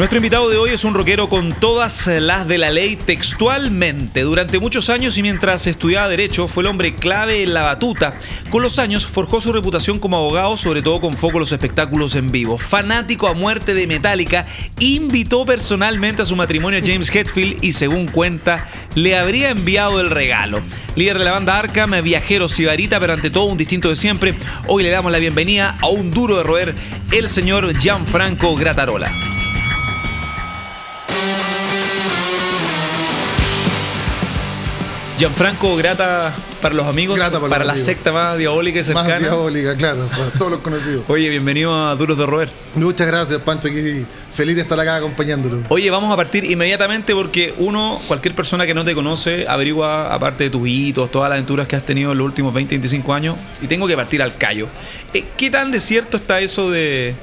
Nuestro invitado de hoy es un rockero con todas las de la ley textualmente. Durante muchos años y mientras estudiaba Derecho, fue el hombre clave en la batuta. Con los años forjó su reputación como abogado, sobre todo con foco en los espectáculos en vivo. Fanático a muerte de Metallica, invitó personalmente a su matrimonio a James Hetfield y, según cuenta, le habría enviado el regalo. Líder de la banda Arkham, viajero sibarita, pero ante todo un distinto de siempre, hoy le damos la bienvenida a un duro de roer, el señor Gianfranco Gratarola. Gianfranco, grata para los amigos, para, la secta más diabólica y cercana. Más diabólica, claro, para todos los conocidos. Oye, bienvenido a Duros de Roer. Muchas gracias, Pancho, aquí feliz de estar acá acompañándolo. Oye, vamos a partir inmediatamente porque uno, cualquier persona que no te conoce, averigua, aparte de tus hitos, todas las aventuras que has tenido en los últimos 20, 25 años, y tengo que partir al callo. Eh, ¿Qué tan de cierto está eso de...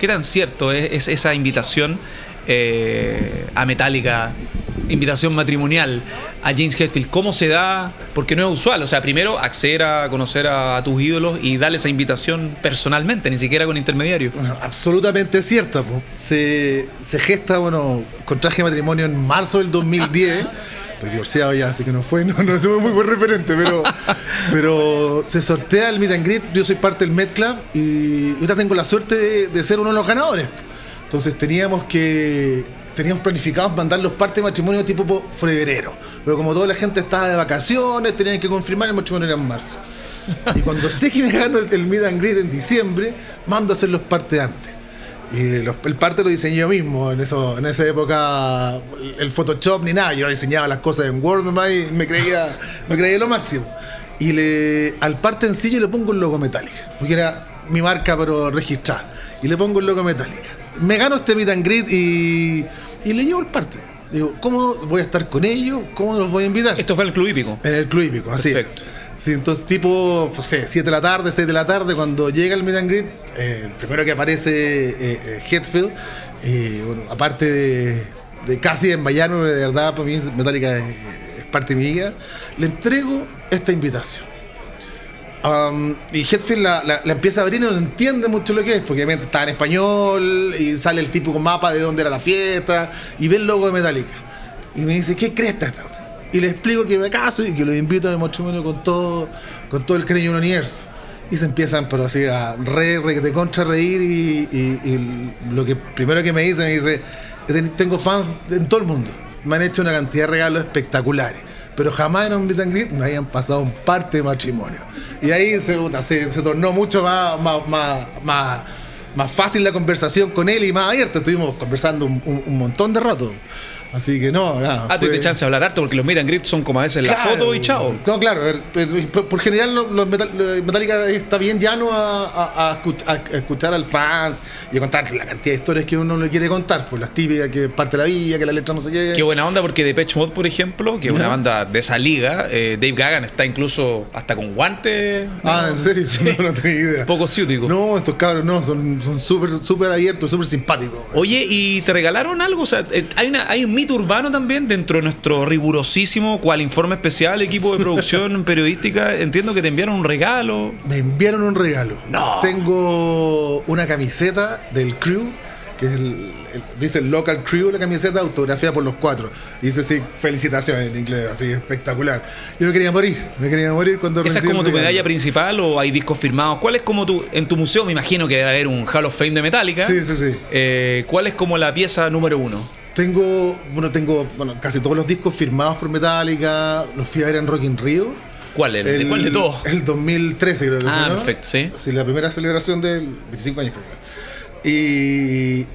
¿Qué tan cierto es, esa invitación eh, a Metallica invitación matrimonial a James Hetfield, ¿cómo se da? Porque no es usual, o sea, primero acceder a conocer a, tus ídolos y darle esa invitación personalmente, ni siquiera con intermediario. Bueno, absolutamente cierta. Se, se, gesta, bueno, contraje matrimonio en marzo del 2010. Estoy divorciado ya, así que no fue, no, no tuve muy buen referente, pero, pero se sortea el meet and greet. Yo soy parte del Met Club y ahorita tengo la suerte de, de ser uno de los ganadores. Entonces teníamos que teníamos planificados mandar los partes de matrimonio tipo febrero. Pero como toda la gente estaba de vacaciones, tenían que confirmar el matrimonio era en marzo. Y cuando sé que me gano el, el Meet and Greet en diciembre, mando a hacer los partes antes. Y el parte lo diseñé yo mismo. En, eso, en esa época, el Photoshop ni nada. Yo diseñaba las cosas en Word me creía, me creía lo máximo. Y le, al parte en sí yo le pongo el logo Metallica, porque era mi marca, pero registrada. Y le pongo el logo Metallica. Me gano este meet and greet y y le llevo el parte. Digo, ¿cómo voy a estar con ellos? ¿Cómo los voy a invitar? Esto fue en el Club Hípico. En el Club Hípico, así. Perfecto. Sí, entonces tipo, no sé, 7 de la tarde, 6 de la tarde, cuando llega el meet and greet, eh, el primero que aparece eh, eh Hetfield, y bueno, aparte de, casi en Bayano, de verdad, para mí Metallica es, es parte de mi vida, le entrego esta invitación y Hetfield la, empieza a abrir y no entiende mucho lo que es, porque obviamente está en español y sale el típico mapa de dónde era la fiesta y ve el logo de Metallica. Y me dice, ¿qué crees esta? Y le explico que me caso y que lo invito a matrimonio con todo, con todo el cariño del universo. Y se empiezan, pero así, a re, re de contra reír y, lo que primero que me dice, me dice, tengo fans en todo el mundo. Me han hecho una cantidad de regalos espectaculares pero jamás en un meet and me habían pasado un parte de matrimonio. Y ahí se, se, tornó mucho más, más, más, más, fácil la conversación con él y más abierta. Estuvimos conversando un, un montón de rato. Así que no, nada. Ah, tuviste chance de hablar harto porque los meet and greet son como a veces la foto y chao. No, claro. Por, general, los Metallica está bien llano a, a, escuchar al fans y a contar la cantidad de historias que uno le quiere contar. Pues las típicas que parte la vida, que la letra no se qué. Qué buena onda porque Depeche Mode, por ejemplo, que es una banda de esa liga, eh, Dave Gagan está incluso hasta con guantes. Ah, ¿en serio? No, tengo idea. Poco ciútico. No, estos cabros no, son súper son súper abiertos, súper simpáticos. Oye, ¿y te regalaron algo? O sea, eh, hay, una, hay un urbano también dentro de nuestro rigurosísimo, cual informe especial, equipo de producción periodística. Entiendo que te enviaron un regalo. Me enviaron un regalo. No. Tengo una camiseta del crew que es el, dice el local crew la camiseta autografiada por los cuatro dice sí felicitaciones en inglés así espectacular yo me quería morir me quería morir cuando esa es como tu medalla principal o hay discos firmados cuál es como tu en tu museo me imagino que debe haber un Hall of Fame de Metallica sí sí sí eh, cuál es como la pieza número uno tengo, bueno, tengo bueno, casi todos los discos firmados por Metallica, los fui a ver en Rock in Rio. ¿Cuál? ¿El, el, ¿Cuál de todos? El 2013 creo que ah, perfecto, sí. Sí, la primera celebración del 25 años creo. Y,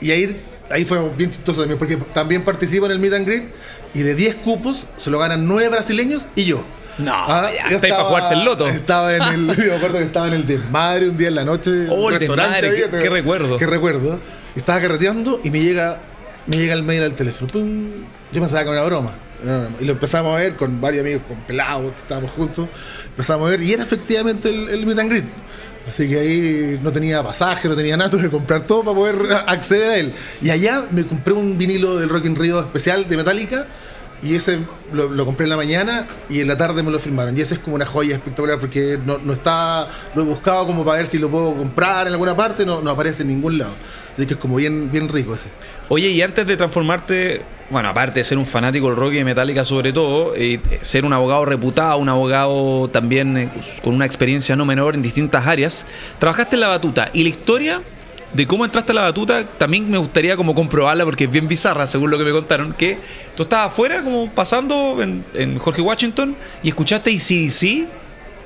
y ahí, ahí fue bien chistoso también, porque también participo en el Meet and Greet y de 10 cupos se lo ganan 9 brasileños y yo. No, ah, ya, estaba, para jugarte el loto. Estaba en el, yo me acuerdo que estaba en el desmadre un día en la noche. Oh, el desmadre, qué, qué, recuerdo. Qué recuerdo. Estaba carreteando y me llega me llega el mail al teléfono. Yo pensaba que era una broma. Y lo empezamos a ver con varios amigos, con pelados, que estábamos juntos. Empezamos a ver y era efectivamente el, el meet and greet. Así que ahí no tenía pasaje, no tenía nada, tuve que comprar todo para poder acceder a él. Y allá me compré un vinilo del Rock in Rio especial de Metallica y ese lo, compré en la mañana y en la tarde me lo firmaron. Y ese es como una joya espectacular porque no, no está, lo he buscado como para ver si lo puedo comprar en alguna parte, no, aparece en ningún lado. Así que es como bien, bien rico ese. Oye, y antes de transformarte, bueno, aparte de ser un fanático del rock y de Metallica sobre todo, y ser un abogado reputado, un abogado también eh, con una experiencia no menor en distintas áreas, trabajaste en la batuta. Y la historia de cómo entraste a la batuta, también me gustaría como comprobarla porque es bien bizarra, según lo que me contaron, que tú estabas afuera como pasando en, en Jorge Washington y escuchaste ACDC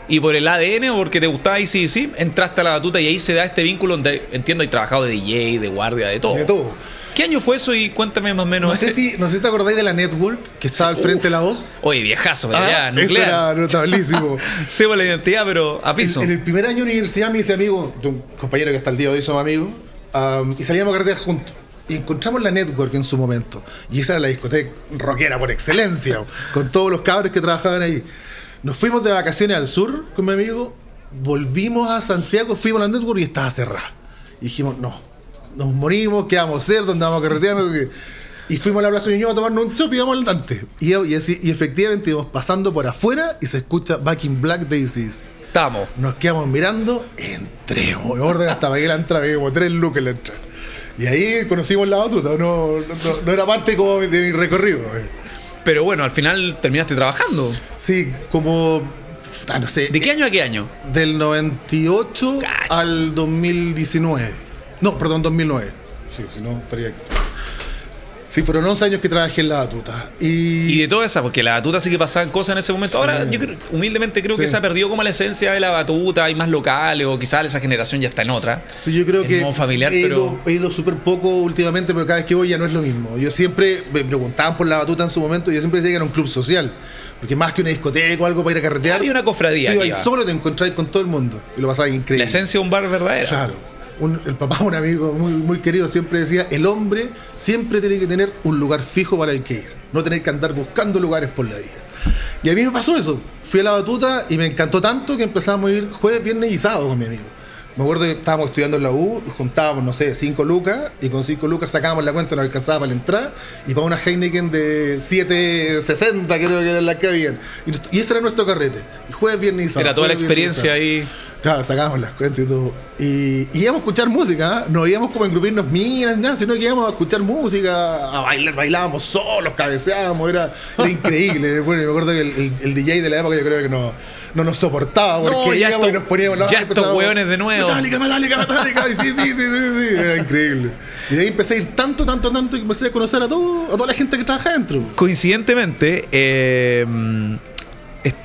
y por el ADN o porque te gustaba ACDC, entraste a la batuta y ahí se da este vínculo donde entiendo hay trabajado de DJ, de guardia, de todo. De todo. ¿Qué año fue eso y cuéntame más o menos? No sé si, no sé si te acordáis de la Network que estaba Sí, al frente uf. de la voz. Oye, viejazo, pero Ah, ya, nuclear. era notabilísimo. Sebo la identidad, pero a piso. En, en el primer año de universidad me hice amigo de un compañero que hasta el día de hoy somos amigos um, y salíamos a carretear juntos. Y encontramos la Network en su momento. Y esa era la discoteca rockera por excelencia, con todos los cabros que trabajaban ahí. Nos fuimos de vacaciones al sur con mi amigo, volvimos a Santiago, fuimos a la Network y estaba cerrada. Y dijimos, no, nos morimos, ¿qué vamos a hacer? ¿Dónde vamos a carretear? Y fuimos a la Plaza Ñuñoa a tomarnos un chop y íbamos al Dante. Y, y así, y efectivamente íbamos pasando por afuera y se escucha Back in Black de ACDC. Estamos. Nos quedamos mirando, entremos. Me orden hasta pagué la entrada, me como tres lucas en la entrada. Y ahí conocimos la batuta, no, no, no era parte como de mi recorrido. eh. Pero bueno, al final terminaste trabajando. Sí, como, ah, no sé, ¿De qué año a qué año? del 98 Cacha. al 2019. No, perdón, 2009. Sí, si no, estaría aquí. Sí, fueron 11 años que trabajé en la batuta. Y, Y de todas esas, porque la batuta sí que pasaban cosas en ese momento. Ahora, yo creo- humildemente creo que se ha perdido como la esencia de la batuta, hay más locales, o quizás esa generación ya está en otra. Sí, yo creo en que modo familiar, he pero- ido, he ido súper poco últimamente, pero cada vez que voy ya no es lo mismo. Yo siempre me preguntaban por la batuta en su momento y yo siempre decía que era un club social. Porque más que una discoteca o algo para ir a carretear, Había una cofradía. iba iba. solo te encontráis con todo el mundo y lo pasabas increíble. La esencia de un bar verdadera. Claro. Un- el papá, un amigo muy, muy querido, siempre decía, el hombre siempre tiene que tener un lugar fijo para el que ir, no tener que andar buscando lugares por la vida. Y a mí me pasó eso. Fui a la batuta y me encantó tanto que empezamos a ir jueves, viernes y sábado con mi amigo. Me acuerdo que estábamos estudiando en la U, juntábamos, no sé, 5 lucas, y con 5 lucas sacábamos la cuenta, nos alcanzaba para la entrada, y para una Heineken de 7.60 creo que eran las que habían. Y, ese era nuestro carrete. Y jueves, viernes y sábado. Era toda la experiencia ahí. Claro, sacábamos las cuentas y todo. Y, y íbamos a escuchar música, ¿eh? no íbamos como a engrupirnos minas, nada, sino que íbamos a escuchar música, a bailar, bailábamos solos, cabeceábamos, era, era increíble. Bueno, me acuerdo que el, el- el DJ de la época yo creo que no, no nos soportaba porque No, ya íbamos estos- y nos poníamos la ya estos hueones de nuevo. Metálica, metálica, metálica. Y sí, sí, sí, sí, sí, era increíble. Y de ahí empecé a ir tanto, tanto, tanto que empecé a conocer a, todo, a toda la gente que trabaja dentro. Coincidentemente, eh,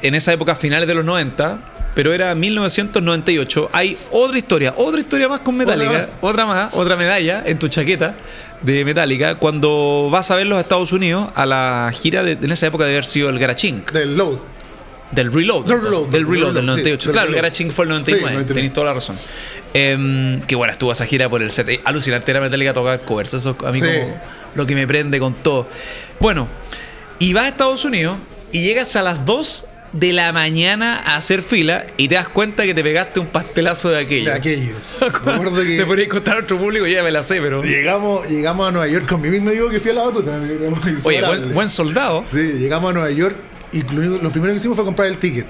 en esa época, finales de los 90, pero era 1998, hay otra historia, otra historia más con Metallica, otra más, otra medalla en tu chaqueta de Metallica, cuando vas a verlos a Estados Unidos a la gira de, en esa época de haber sido el Garaching, Del load. del Reload. Del Reload, del del Reload, del Reload, sí, 98. del claro, el Reload. Garaching fue el Sí, 99, 99. tenéis toda la razón. Em, que bueno, estuvo esa gira por el set. Alucinante era Metallica tocar covers. Eso a mí Sí. como lo que me prende con todo. Bueno, y vas a Estados Unidos y llegas a las 2 de la mañana a hacer fila y te das cuenta que te pegaste un pastelazo de aquello. De aquellos. Me acuerdo que Te podrías contar a otro público, ya me la sé, pero. llegamos, llegamos a Nueva York con mi mismo amigo que fui a la batuta. Oye, buen, buen soldado. Sí, llegamos a Nueva York y lo, primero que hicimos fue comprar el ticket.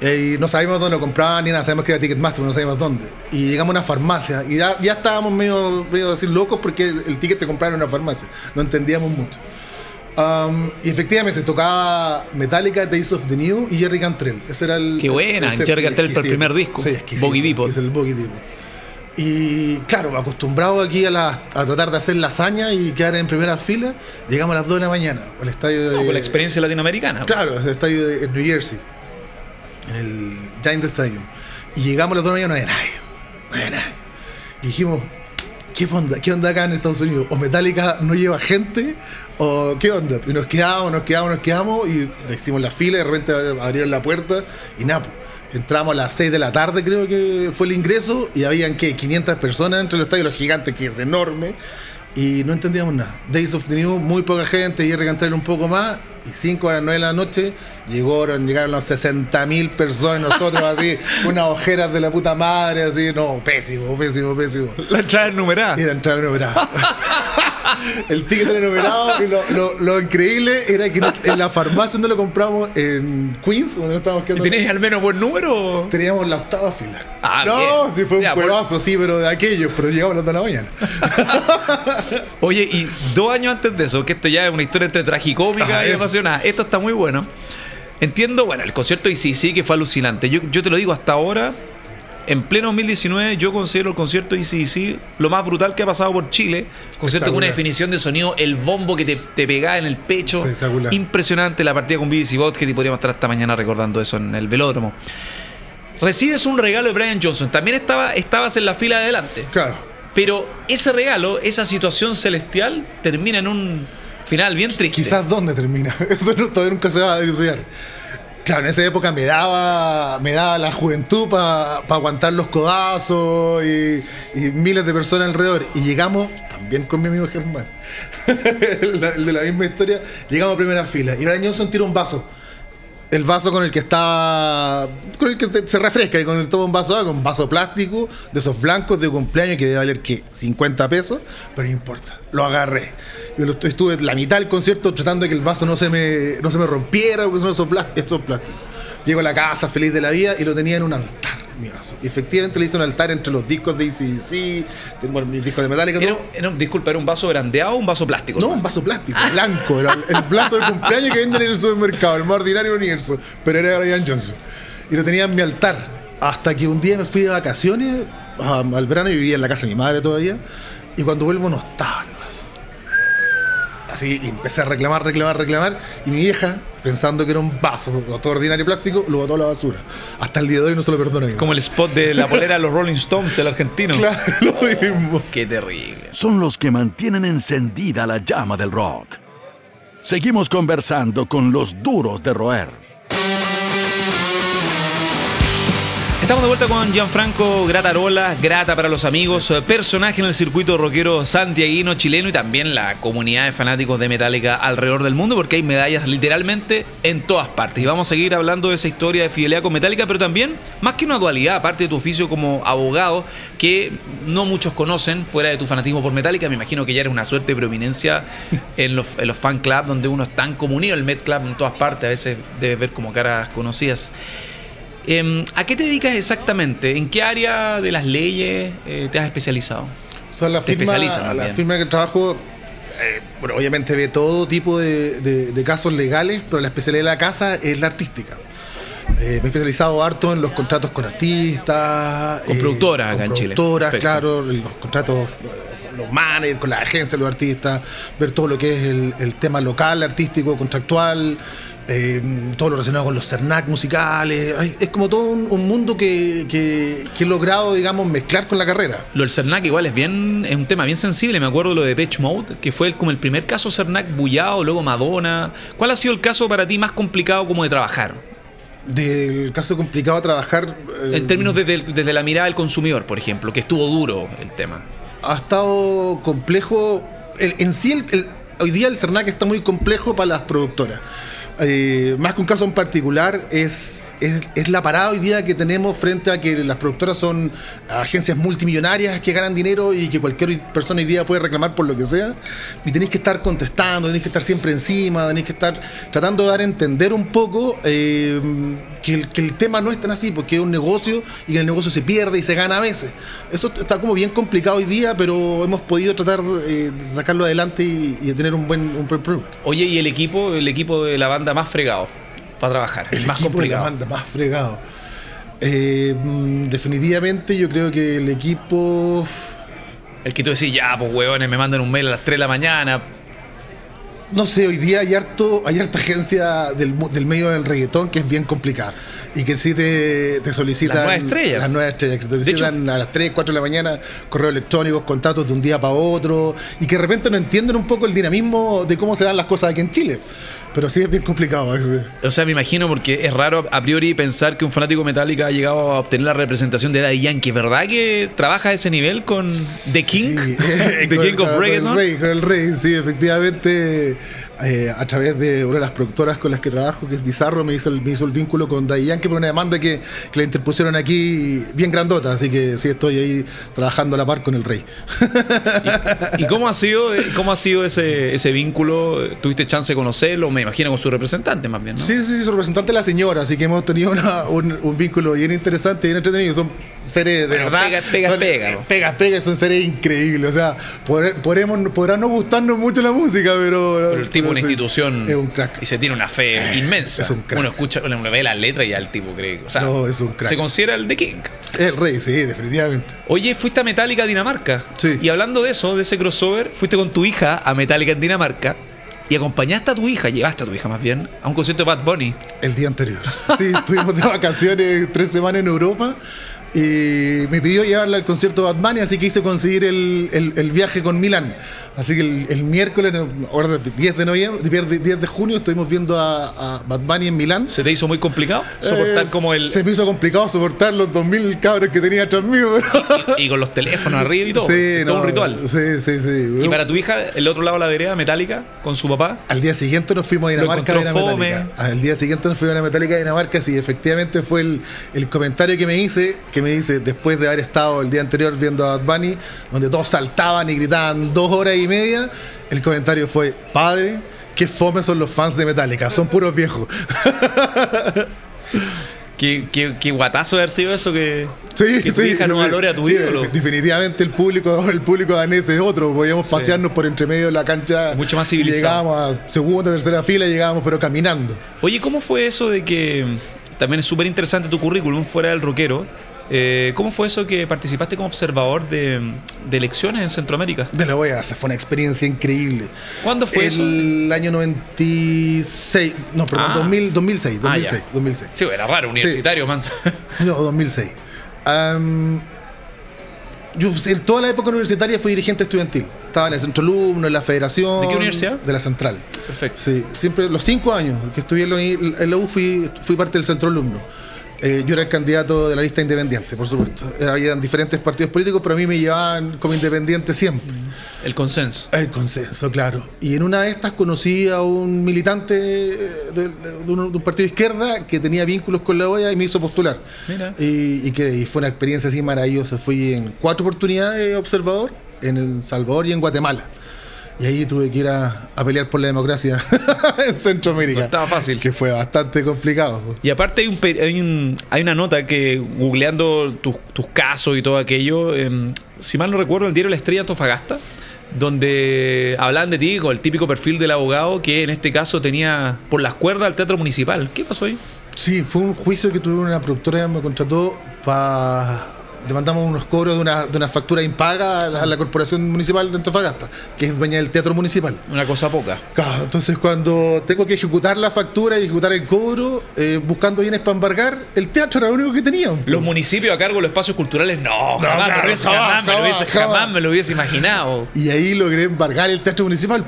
Eh, y no sabíamos dónde lo compraban ni nada, sabíamos que era Ticketmaster, pero no sabíamos dónde. Y llegamos a una farmacia y ya, ya estábamos medio, medio así locos porque el ticket se compraba en una farmacia. No entendíamos mucho. Um, y efectivamente tocaba Metallica, Days of the New y Jerry Cantrell. Ese era el. Qué buena, el Jerry Cantrell para el primer disco. Sí, Boggy Depot. Es el Boggy Depot. Y claro, acostumbrado aquí a, la- a tratar de hacer lasaña y quedar en primera fila, llegamos a las 2 de la mañana al estadio de. No, con la experiencia latinoamericana. Claro, el estadio de New Jersey, en el Giant Stadium. Y llegamos a las 2 de la mañana, no había nadie. No había nadie. Y dijimos, ¿qué onda? ¿Qué onda acá en Estados Unidos? ¿O Metallica no lleva gente? ¿O qué onda? Y nos quedamos, nos quedamos, nos quedamos y hicimos la fila y de repente abrieron la puerta y nada. Entramos a las 6 de la tarde, creo que fue el ingreso, y habían que 500 personas entre los estadios, los gigantes, que es enorme. y no entendíamos nada. Days of the New, muy poca gente, y Cantrell un poco más, y 5 a las 9 de la noche llegaron, llegaron los 60 mil personas, nosotros así, unas ojeras de la puta madre, así, no, pésimo, pésimo, pésimo. La entrada numerada. Y la entrada numerada. el ticket era numerado y lo, lo, lo, increíble era que en la farmacia donde lo compramos en Queens, donde no estábamos quedando. ¿Y tenéis al menos buen número? Teníamos la octava fila. Ah, no, sí fue un cuevazo, sí, pero de aquellos, pero llegamos a las 2 de la mañana. Oye, y dos años antes de eso, que esto ya es una historia entre tragicómica y emocionada. Esto está muy bueno. Entiendo, bueno, el concierto de sí que fue alucinante. Yo, yo te lo digo hasta ahora, en pleno 2019 yo considero el concierto ICDC lo más brutal que ha pasado por Chile. Concierto con una definición de sonido, el bombo que te, te pegaba en el pecho. Impresionante la partida con BBC Bot, que te podríamos estar hasta mañana recordando eso en el velódromo. Recibes un regalo de Brian Johnson. También estaba, estabas en la fila de adelante. Claro. Pero ese regalo, esa situación celestial, termina en un final bien triste. Quizás dónde termina. Eso todavía nunca se va a dilucidar. Claro, en esa época me daba, me daba la juventud para aguantar los codazos y, miles de personas alrededor. Y llegamos, también con mi amigo Germán, el, de la misma historia, llegamos a primera fila. Y Brian Johnson tira un vaso. El vaso con el que está. con el que se refresca, y con el un vaso, con un vaso plástico, de esos blancos de cumpleaños que debe valer que 50 pesos, pero no importa, lo agarré yo estuve la mitad del concierto tratando de que el vaso no se me, no se me rompiera, porque son esos, plásticos. Llego a la casa feliz de la vida y lo tenía en un altar, efectivamente le hice un altar entre los discos de ACDC, tengo mis discos de Metallica. Era, disculpa, ¿era un vaso brandeado o un vaso plástico? No, un vaso plástico, blanco. Era el, vaso de cumpleaños que venden en el supermercado, el más ordinario universo. Pero era Brian Johnson. Y lo tenía en mi altar. Hasta que un día me fui de vacaciones al verano y vivía en la casa de mi madre todavía. Y cuando vuelvo no estaba Así, y empecé a reclamar, reclamar, reclamar. Y mi vieja, pensando que era un vaso todo ordinario plástico, lo botó a la basura. Hasta el día de hoy no se lo perdono. Como el spot de la polera de los Rolling Stones, el argentino. Claro, lo mismo. Qué terrible. Son los que mantienen encendida la llama del rock. Seguimos conversando con los duros de roer. Estamos de vuelta con Gianfranco Gratarola, grata para los amigos, eh, personaje en el circuito rockero santiaguino chileno y también la comunidad de fanáticos de Metallica alrededor del mundo porque hay medallas literalmente en todas partes. Y vamos a seguir hablando de esa historia de fidelidad con Metallica, pero también, más que una dualidad, aparte de tu oficio como abogado, que no muchos conocen fuera de tu fanatismo por Metallica, me imagino que ya eres una suerte de prominencia en los, en los fan clubs donde uno es tan comunido, el Met Club en todas partes, a veces debes ver como caras conocidas. Em, ¿A qué te dedicas exactamente? ¿En qué área de las leyes eh, te has especializado? Son la firma, la firma que trabajo, eh, bueno, obviamente ve todo tipo de, casos legales, pero la especialidad de la casa es la artística. Eh, me he especializado harto en los contratos con artistas. Con productoras acá en Chile. Productoras, claro, los contratos con los managers, con las agencias, los artistas, ver todo lo que es el, el tema local, artístico, contractual. Eh, todo lo relacionado con los CERNAC musicales. es como todo un, mundo que, que, he logrado, digamos, mezclar con la carrera. Lo del CERNAC igual es bien es un tema bien sensible. Me acuerdo lo de Pitch Mode, que fue como el primer caso CERNAC bullado, luego Madonna. ¿Cuál ha sido el caso para ti más complicado como de trabajar? Del caso complicado de trabajar. en términos desde, desde la mirada del consumidor, por ejemplo, que estuvo duro el tema. Ha estado complejo. en sí, hoy día el CERNAC está muy complejo para las productoras eh, más que un caso en particular, es, es, la parada hoy día que tenemos frente a que las productoras son agencias multimillonarias que ganan dinero y que cualquier persona hoy día puede reclamar por lo que sea. Y tenéis que estar contestando, tenéis que estar siempre encima, tenéis que estar tratando de dar a entender un poco eh, que, el, que, el, tema no es tan así, porque es un negocio y que el negocio se pierde y se gana a veces. Eso está como bien complicado hoy día, pero hemos podido tratar eh, de sacarlo adelante y, de tener un buen, un buen producto. Oye, ¿y el equipo, el equipo de la banda? Más fregado para trabajar, el, más complicado. Más fregado. Eh, mm, definitivamente yo creo que el equipo... El que tú decís, ya, pues huevones, me mandan un mail a las 3 de la mañana. No sé, hoy día hay harto, hay harta agencia del, del medio del reggaetón que es bien complicada y que sí te, te solicitan. Las nuevas estrellas. Las nuevas estrellas, que te solicitan a las 3, 4 de la mañana correos electrónicos, contratos de un día para otro y que de repente no entienden un poco el dinamismo de cómo se dan las cosas aquí en Chile. Pero sí es bien complicado. O sea, me imagino porque es raro a priori pensar que un fanático Metallica ha llegado a obtener la representación de Daddy Yankee. ¿Verdad que trabaja a ese nivel con The King? The King of Reggae, con el rey, sí, efectivamente eh, a través de una de las productoras con las que trabajo, que es Bizarro, me hizo el, me hizo el vínculo con Daddy Yankee por una demanda que, que le interpusieron aquí bien grandota, así que sí estoy ahí trabajando a la par con el rey. ¿Y, cómo ha sido, eh, cómo ha sido ese, ese vínculo? ¿Tuviste chance de conocerlo? Me imagino con su representante más bien, ¿no? Sí, sí, sí, su representante es la señora, así que hemos tenido un, vínculo bien interesante, bien entretenido. Son seres de verdad. Pegas, pegas, pegas. Pegas, pegas, son seres increíbles. O sea, podremos, podrá no gustarnos mucho la música, pero. pero el tipo una institución. Es un crack. Y se tiene una fe inmensa. Es un crack. Uno escucha, uno ve las letras y ya el tipo cree. O sea, no, es un crack. Se considera el The King. El rey, sí, definitivamente. Oye, fuiste a Metallica Dinamarca. Sí. Y hablando de eso, de ese crossover, fuiste con tu hija a Metallica en Dinamarca. Y acompañaste a tu hija, llevaste a tu hija más bien, a un concierto de Bad Bunny. El día anterior. Sí, estuvimos de vacaciones tres semanas en Europa y me pidió llevarla al concierto de Bad Bunny, así que hice conseguir el, el, viaje con Milán. Así que el, miércoles, ahora 10 de noviembre, 10 de junio, estuvimos viendo a, Bad Bunny en Milán. ¿Se te hizo muy complicado soportar como el...? Se me hizo complicado soportar los 2.000 cabros que tenía atrás mío. Y, con los teléfonos arriba y todo. Sí, todo un ritual. Sí, sí, sí. ¿Y para tu hija, el otro lado de la vereda, Metálica, con su papá? Al día siguiente nos fuimos a Dinamarca a. Al día siguiente nos fuimos a Metálica de Dinamarca, sí, efectivamente fue el, el comentario que me hice, que me dice después de haber estado el día anterior viendo a Bad Bunny, donde todos saltaban y gritaban dos horas y media, el comentario fue, padre, qué fome son los fans de Metallica, son puros viejos. Qué, qué, guatazo haber sido eso que, sí, que tu hija no valore a tu ídolo. Definitivamente el público, el público danés es otro. Podíamos pasearnos por entre medio de la cancha. Mucho más civilizado. Llegábamos a segunda, tercera fila, llegábamos pero caminando. Oye, ¿cómo fue eso de que también es súper interesante tu currículum fuera del rockero? Eh, ¿Cómo fue eso que participaste como observador de, elecciones en Centroamérica? De la OEA, fue una experiencia increíble. ¿Cuándo fue el eso? El año 96, no, perdón, 2006, 2006, 2006. Sí, era raro, universitario, sí. No, 2006. yo en toda la época universitaria fui dirigente estudiantil. Estaba en el centro alumno, en la federación. ¿De qué universidad? De la central. Perfecto. Sí, siempre, los cinco años que estuve en la U fui, fui parte del centro alumno. Eh, yo era el candidato de la lista independiente, por supuesto. Habían diferentes partidos políticos, pero a mí me llevaban como independiente siempre. El consenso. El consenso, claro. Y en una de estas conocí a un militante eh, de, un, partido de izquierda que tenía vínculos con la OEA y me hizo postular. Mira. Y, que fue una experiencia así maravillosa. Fui en cuatro oportunidades observador, en El Salvador y en Guatemala. Y ahí tuve que ir a, pelear por la democracia en Centroamérica. No estaba fácil. Que fue bastante complicado. Y aparte hay, un, hay, un, hay una nota que, googleando tus, casos y todo aquello, em, si mal no recuerdo, el diario La Estrella Antofagasta, donde hablaban de ti con el típico perfil del abogado que en este caso tenía por las cuerdas al teatro municipal. ¿Qué pasó ahí? Sí, fue un juicio que tuve una productora que me contrató para demandamos unos cobros de una, de una factura impaga a la, Corporación Municipal de Antofagasta, que es dueña del Teatro Municipal. Una cosa poca. Claro, entonces cuando tengo que ejecutar la factura y ejecutar el cobro, eh, buscando bienes para embargar, el teatro era lo único que tenían. Los municipios a cargo de los espacios culturales, no, jamás, me, lo hubiese, jamás, me lo hubiese, imaginado. Y ahí logré embargar el teatro municipal,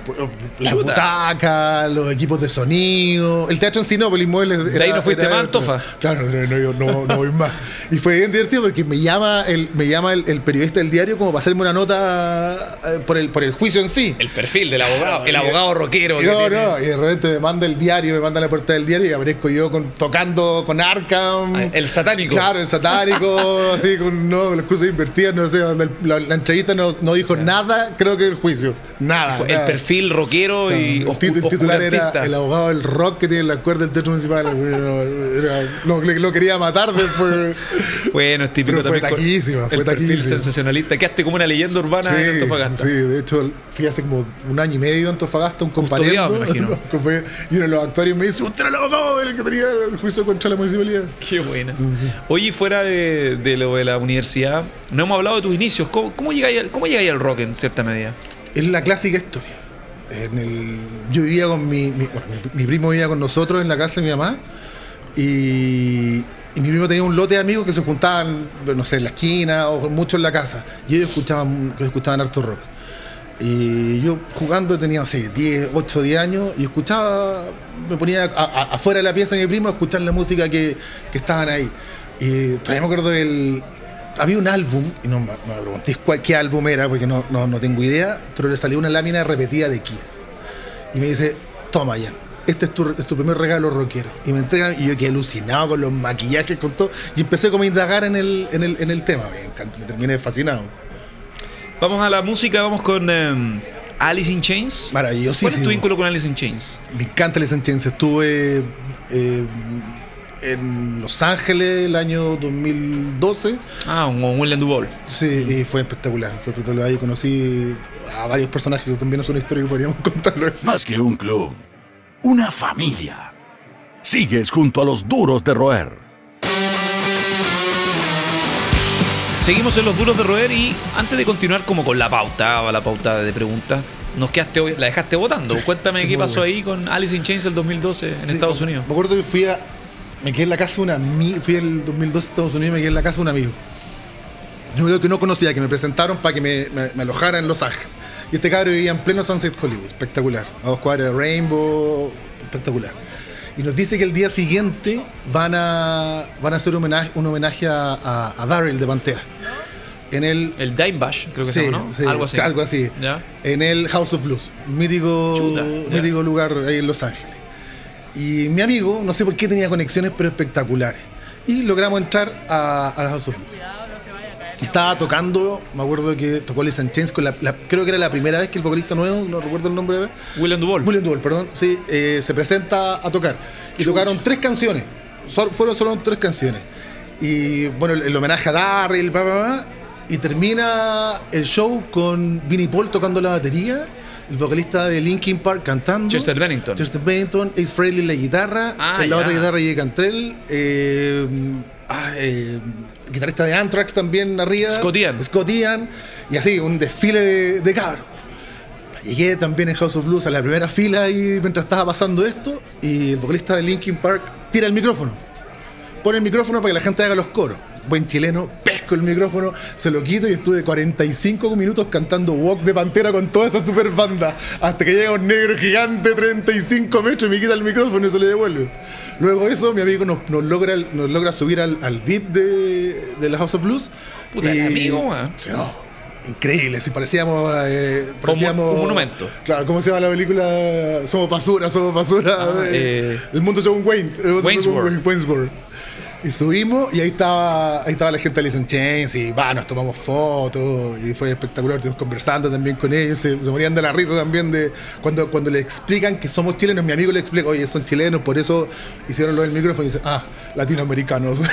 la butaca, los equipos de sonido, el teatro en sí no, el inmueble... De ahí no fuiste más Antofa. Claro, no, no, no voy más. Y fue bien divertido porque me llama el, me llama el, periodista del diario como para hacerme una nota eh, por el, por el juicio en sí. El perfil del abogado, el abogado rockero. No, no, y de repente me manda el diario, me manda la puerta del diario y aparezco yo con, tocando con Arkham. Ah, el satánico. Claro, el satánico, así, con no, las cruces invertidas, no sé, la, la, entrevista no, no dijo nada, creo que el juicio. Nada. El perfil rockero y el, titular era el abogado del rock que tiene la cuerda del teatro municipal. Así, no, lo, quería matar después. bueno, es típico también taquísima, fue el perfil sensacionalista. Quedaste como una leyenda urbana sí, en Antofagasta. Sí, de hecho, fui hace como un año y medio a Antofagasta, un compañero. y uno de los actores me dice: Usted era el abogado el que tenía el juicio contra la municipalidad. Qué buena. Oye, fuera de, de, lo de la universidad, no hemos hablado de tus inicios. ¿Cómo, cómo llegáis al, cómo al rock en cierta medida? Es la clásica historia. En el, yo vivía con mi, mi, mi primo vivía con nosotros en la casa de mi mamá y, y mi primo tenía un lote de amigos que se juntaban, no sé, en la esquina o mucho en la casa. Y ellos escuchaban, escuchaban harto rock. Y yo jugando tenía, así 10, 8, 10 años y escuchaba, me ponía afuera de la pieza de mi primo a escuchar la música que, que estaban ahí. Y todavía me acuerdo del... Había un álbum, y no no me preguntéis cuál, qué álbum era, porque no, no, no tengo idea, pero le salió una lámina repetida de Kiss. Y me dice, toma, Ian, este es tu, es tu primer regalo rockero. Y me entregan, y yo quedé alucinado con los maquillajes, con todo, y empecé como a indagar en el, en el, en el tema. Me, encantó, me terminé fascinado. Vamos a la música, vamos con em, Alice in Chains. Maravillosísimo. ¿Cuál es tu vínculo con Alice in Chains? Me encanta Alice in Chains. Estuve eh, en Los Ángeles el año 2012. Ah, un, un William Duvall. Sí, y fue espectacular. Fue espectacular. Ahí conocí a varios personajes que también es una historia que podríamos contarlo. Más que un club, una familia. Sigues junto a los duros de roer. Seguimos en los duros de roer y antes de continuar como con la pauta, la pauta de preguntas, nos quedaste hoy- la dejaste votando. Cuéntame Qué pasó ahí con Alice in Chains el 2012 en Sí, Estados Unidos. Me acuerdo que fui a. Me quedé en la casa de un amigo. Fui el 2012 a Estados Unidos y me quedé en la casa de un amigo. Un amigo que no conocía, que me presentaron para que me, me- me alojara en Los Ángeles. Y este cabrón vivía en pleno Sunset Hollywood. Espectacular. A dos cuadras de Rainbow. Espectacular. Y nos dice que el día siguiente van a, van a hacer un homenaje, un homenaje a, a, a Daryl de Pantera. En el El Dime Bash, creo que Sí, se llama, ¿no? sí, algo así. algo así. ¿Ya? En el House of Blues, mítico, Chuta, mítico lugar ahí en Los Ángeles. Y mi amigo, no sé por qué tenía conexiones, pero espectaculares. Y logramos entrar a, a la House of Blues. Estaba tocando, me acuerdo que tocó in Chains, con la, la- creo que era la primera vez que el vocalista nuevo, no recuerdo el nombre, era, William Duvall. William Duval, perdón, sí, eh, se presenta a tocar. Y tocaron tres canciones. Fueron solo tres canciones. Y bueno, el, el homenaje a Darryl, bla, bla, bla, y termina el show con Vinnie Paul tocando la batería, el vocalista de Linkin Park cantando. Chester Bennington. Chester Bennington, Ace Frehley en la guitarra, Ah, en la ya. otra guitarra Jay Cantrell, eh, ah, eh, guitarrista de Anthrax también arriba. Scott Ian. Scott Ian, y así, un desfile de, de cabros. Llegué también en House of Blues a la primera fila y mientras estaba pasando esto, y el vocalista de Linkin Park tira el micrófono. Pone el micrófono para que la gente haga los coros. Buen chileno, pesco el micrófono, se lo quito y estuve 45 minutos cantando Walk de Pantera con toda esa super banda. Hasta que llega un negro gigante, 35 metros, y me quita el micrófono y se lo devuelve. Luego de eso, mi amigo nos, nos logra, nos logra subir al, al VIP de, de la House of Blues. Puta, el amigo. Sí, no, increíble, si parecíamos, eh, parecíamos- un monumento. Claro, ¿cómo se llama la película? Somos basura, somos basura. Ah, eh, eh, el mundo según Wayne. El mundo Y subimos y ahí estaba, ahí estaba la gente de Alice in Chains y va, nos tomamos fotos y fue espectacular, estuvimos conversando también con ellos, se, se morían de la risa también de cuando, cuando le explican que somos chilenos, mi amigo le explica, oye, son chilenos, por eso hicieron lo del micrófono y dice, ah, latinoamericanos.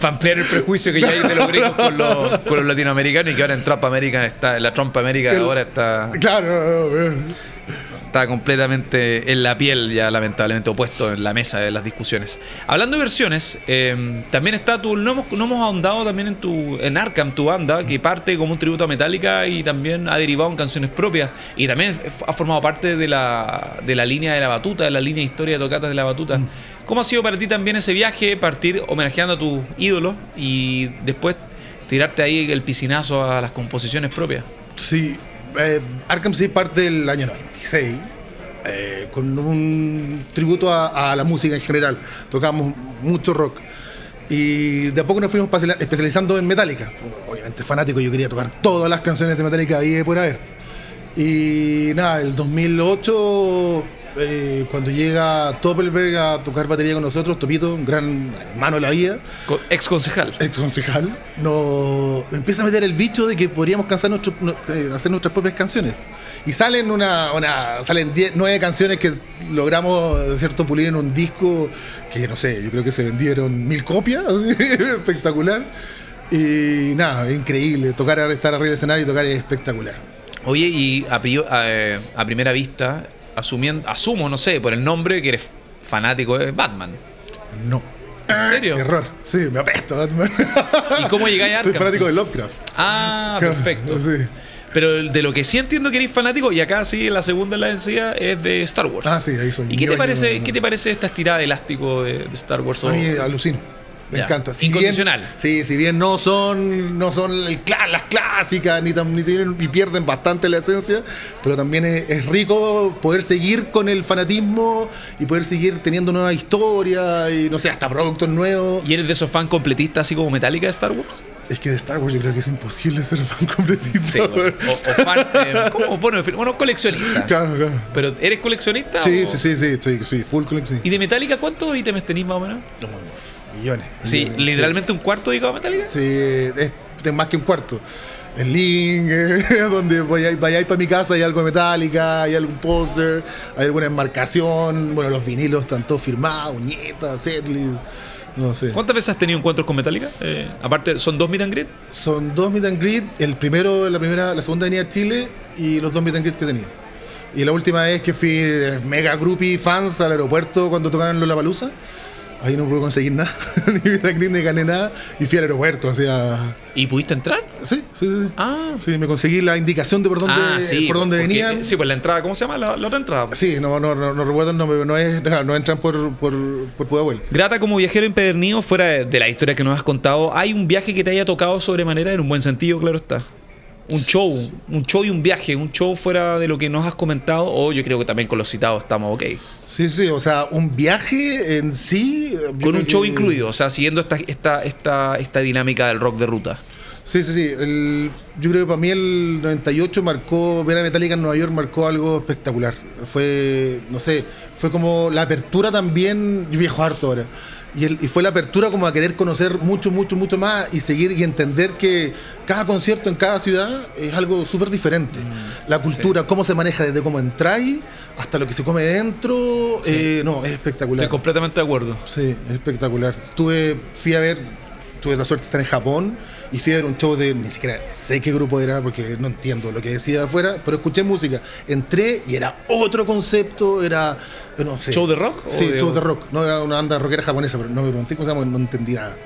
Para ampliar el prejuicio que ya hay de los gringos con los, con los latinoamericanos y que ahora en Trump American está, en la Trump América El- ahora está, claro, está completamente en la piel ya lamentablemente opuesto en la mesa de las discusiones. Hablando de versiones, eh, también está tu, no hemos, no hemos ahondado también en tu, en Arkham, tu banda, que parte como un tributo a Metallica y también ha derivado en canciones propias y también ha formado parte de la, de la línea de la batuta, de la línea de historia de tocatas de la batuta. ¿Cómo ha sido para ti también ese viaje, partir homenajeando a tus ídolos y después tirarte ahí el piscinazo a las composiciones propias? Sí, eh, Arkham City parte del año 96, eh, con un tributo a, la música en general. Tocamos mucho rock. Y de a poco nos fuimos especiali- especializando en Metallica. Obviamente fanático, yo quería tocar todas las canciones de Metallica de por haber. Y nada, el 2008, eh, cuando llega Doppelberg a tocar batería con nosotros, Topito, un gran hermano de la vida, Ex concejal. ex concejal, nos empieza a meter el bicho de que podríamos cansar nuestro- no- eh, hacer nuestras propias canciones. Y salen una, una salen 10, 9 canciones que logramos cierto pulir en un disco que no sé, yo creo que se vendieron mil copias, así, espectacular. Y nada, increíble. Tocar, estar arriba del escenario y tocar es espectacular. Oye, y a, a primera vista, asumiendo, asumo, no sé, por el nombre que eres fanático de Batman. No. ¿En serio? Error. Sí, me apesto, Batman. ¿Y cómo llegáis a Soy Arkham? fanático de Lovecraft. Ah, perfecto. Sí. Pero de lo que sí entiendo que eres fanático, y acá sí, la segunda en la densidad, es de Star Wars. Ah, sí, ahí soy ¿Y qué te parece, no, no. qué te parece esta estirada de elástico de, de Star Wars? A mí alucino. Me Ya. encanta. Incondicional. Bien, sí, si bien no son, no son el las clásicas, ni, ni tienen, y pierden bastante la esencia, pero también es, es rico poder seguir con el fanatismo y poder seguir teniendo nuevas historias y no sé, hasta productos nuevos. ¿Y eres de esos fan completistas así como Metallica de Star Wars? Es que de Star Wars yo creo que es imposible ser fan completista. Sí, bueno. o, o fan. eh, ¿Cómo bueno, bueno, coleccionista. Claro, claro. ¿Pero eres coleccionista? Sí, o- sí, sí, sí, sí, sí, full colección. ¿Y de Metallica cuántos ítems tenéis más o menos? Millones. Sí, millones, literalmente un cuarto dedicado a Metallica. Sí, es, es más que un cuarto. El link, eh, donde vayáis, vayáis para mi casa, hay algo de metálica, hay algún póster, hay alguna enmarcación, bueno, los vinilos están todos firmados, uñetas, setlist, no sé. ¿Cuántas veces has tenido encuentros con Metallica? Eh, aparte, ¿son dos meet and greet? Son dos meet and greet, el primero, la primera, la segunda venía a Chile y los dos meet and greet que tenía. Y la última vez que fui mega groupie fans al aeropuerto cuando tocaron los Palusa, ahí no pude conseguir nada, ni greet ni gané nada, y fui al aeropuerto, o sea, ¿Y pudiste entrar? sí, sí, sí. Ah, Sí, me conseguí la indicación de por dónde, ah sí. por dónde porque- venían. Sí, pues la entrada, ¿cómo se llama la, la otra entrada? Sí, no, no, no, no recuerdo el nombre, pero no, es, no entran por, por, por Pudahuel. Grata como viajero empedernido, fuera de, de la historia que nos has contado, ¿hay un viaje que te haya tocado sobremanera en un buen sentido, claro está? Un show, un show y un viaje, un show fuera de lo que nos has comentado, o yo creo que también con los citados estamos ok. Sí, sí, o sea, un viaje en sí. yo Con un show que- incluido, o sea, siguiendo esta, esta, esta, esta dinámica del rock de ruta. Sí, sí, sí. el- yo creo que para mí el 98 marcó, ver a Metallica en Nueva York marcó algo espectacular. Fue, no sé, fue como la apertura también, yo viajo harto ahora. Y, el- y fue la apertura como a querer conocer mucho, mucho, mucho más y seguir y entender que cada concierto en cada ciudad es algo súper diferente. la cultura, cómo se maneja desde cómo entráis hasta lo que se come dentro, Sí. eh, no, es espectacular. Estoy completamente de acuerdo. Sí, es espectacular. Tuve, fui a ver, tuve la suerte de estar en Japón y fui a ver un show de, ni siquiera sé qué grupo era porque no entiendo lo que decía afuera, pero escuché música. Entré y era otro concepto, era, eh, no sé. ¿Show de rock Sí, de- show de rock. No era una banda rockera japonesa, pero no me pregunté cómo se llama, no entendí nada.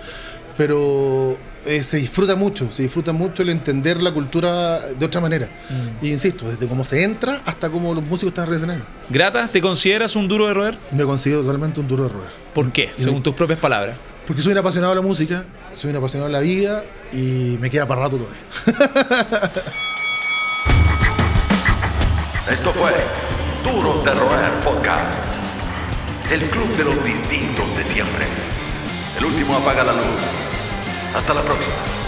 Pero eh, se disfruta mucho, se disfruta mucho el entender la cultura de otra manera. Mm. Y insisto, desde cómo se entra hasta cómo los músicos están reaccionando. Grata, ¿te consideras un duro de roer? Me considero totalmente un duro de roer. ¿Por qué? Y Según me- tus propias palabras. Porque soy un apasionado de la música, soy un apasionado de la vida y me queda para rato todavía. Esto fue Duros de Roer Podcast. El club de los distintos de siempre. El último apaga la luz. Hasta la próxima.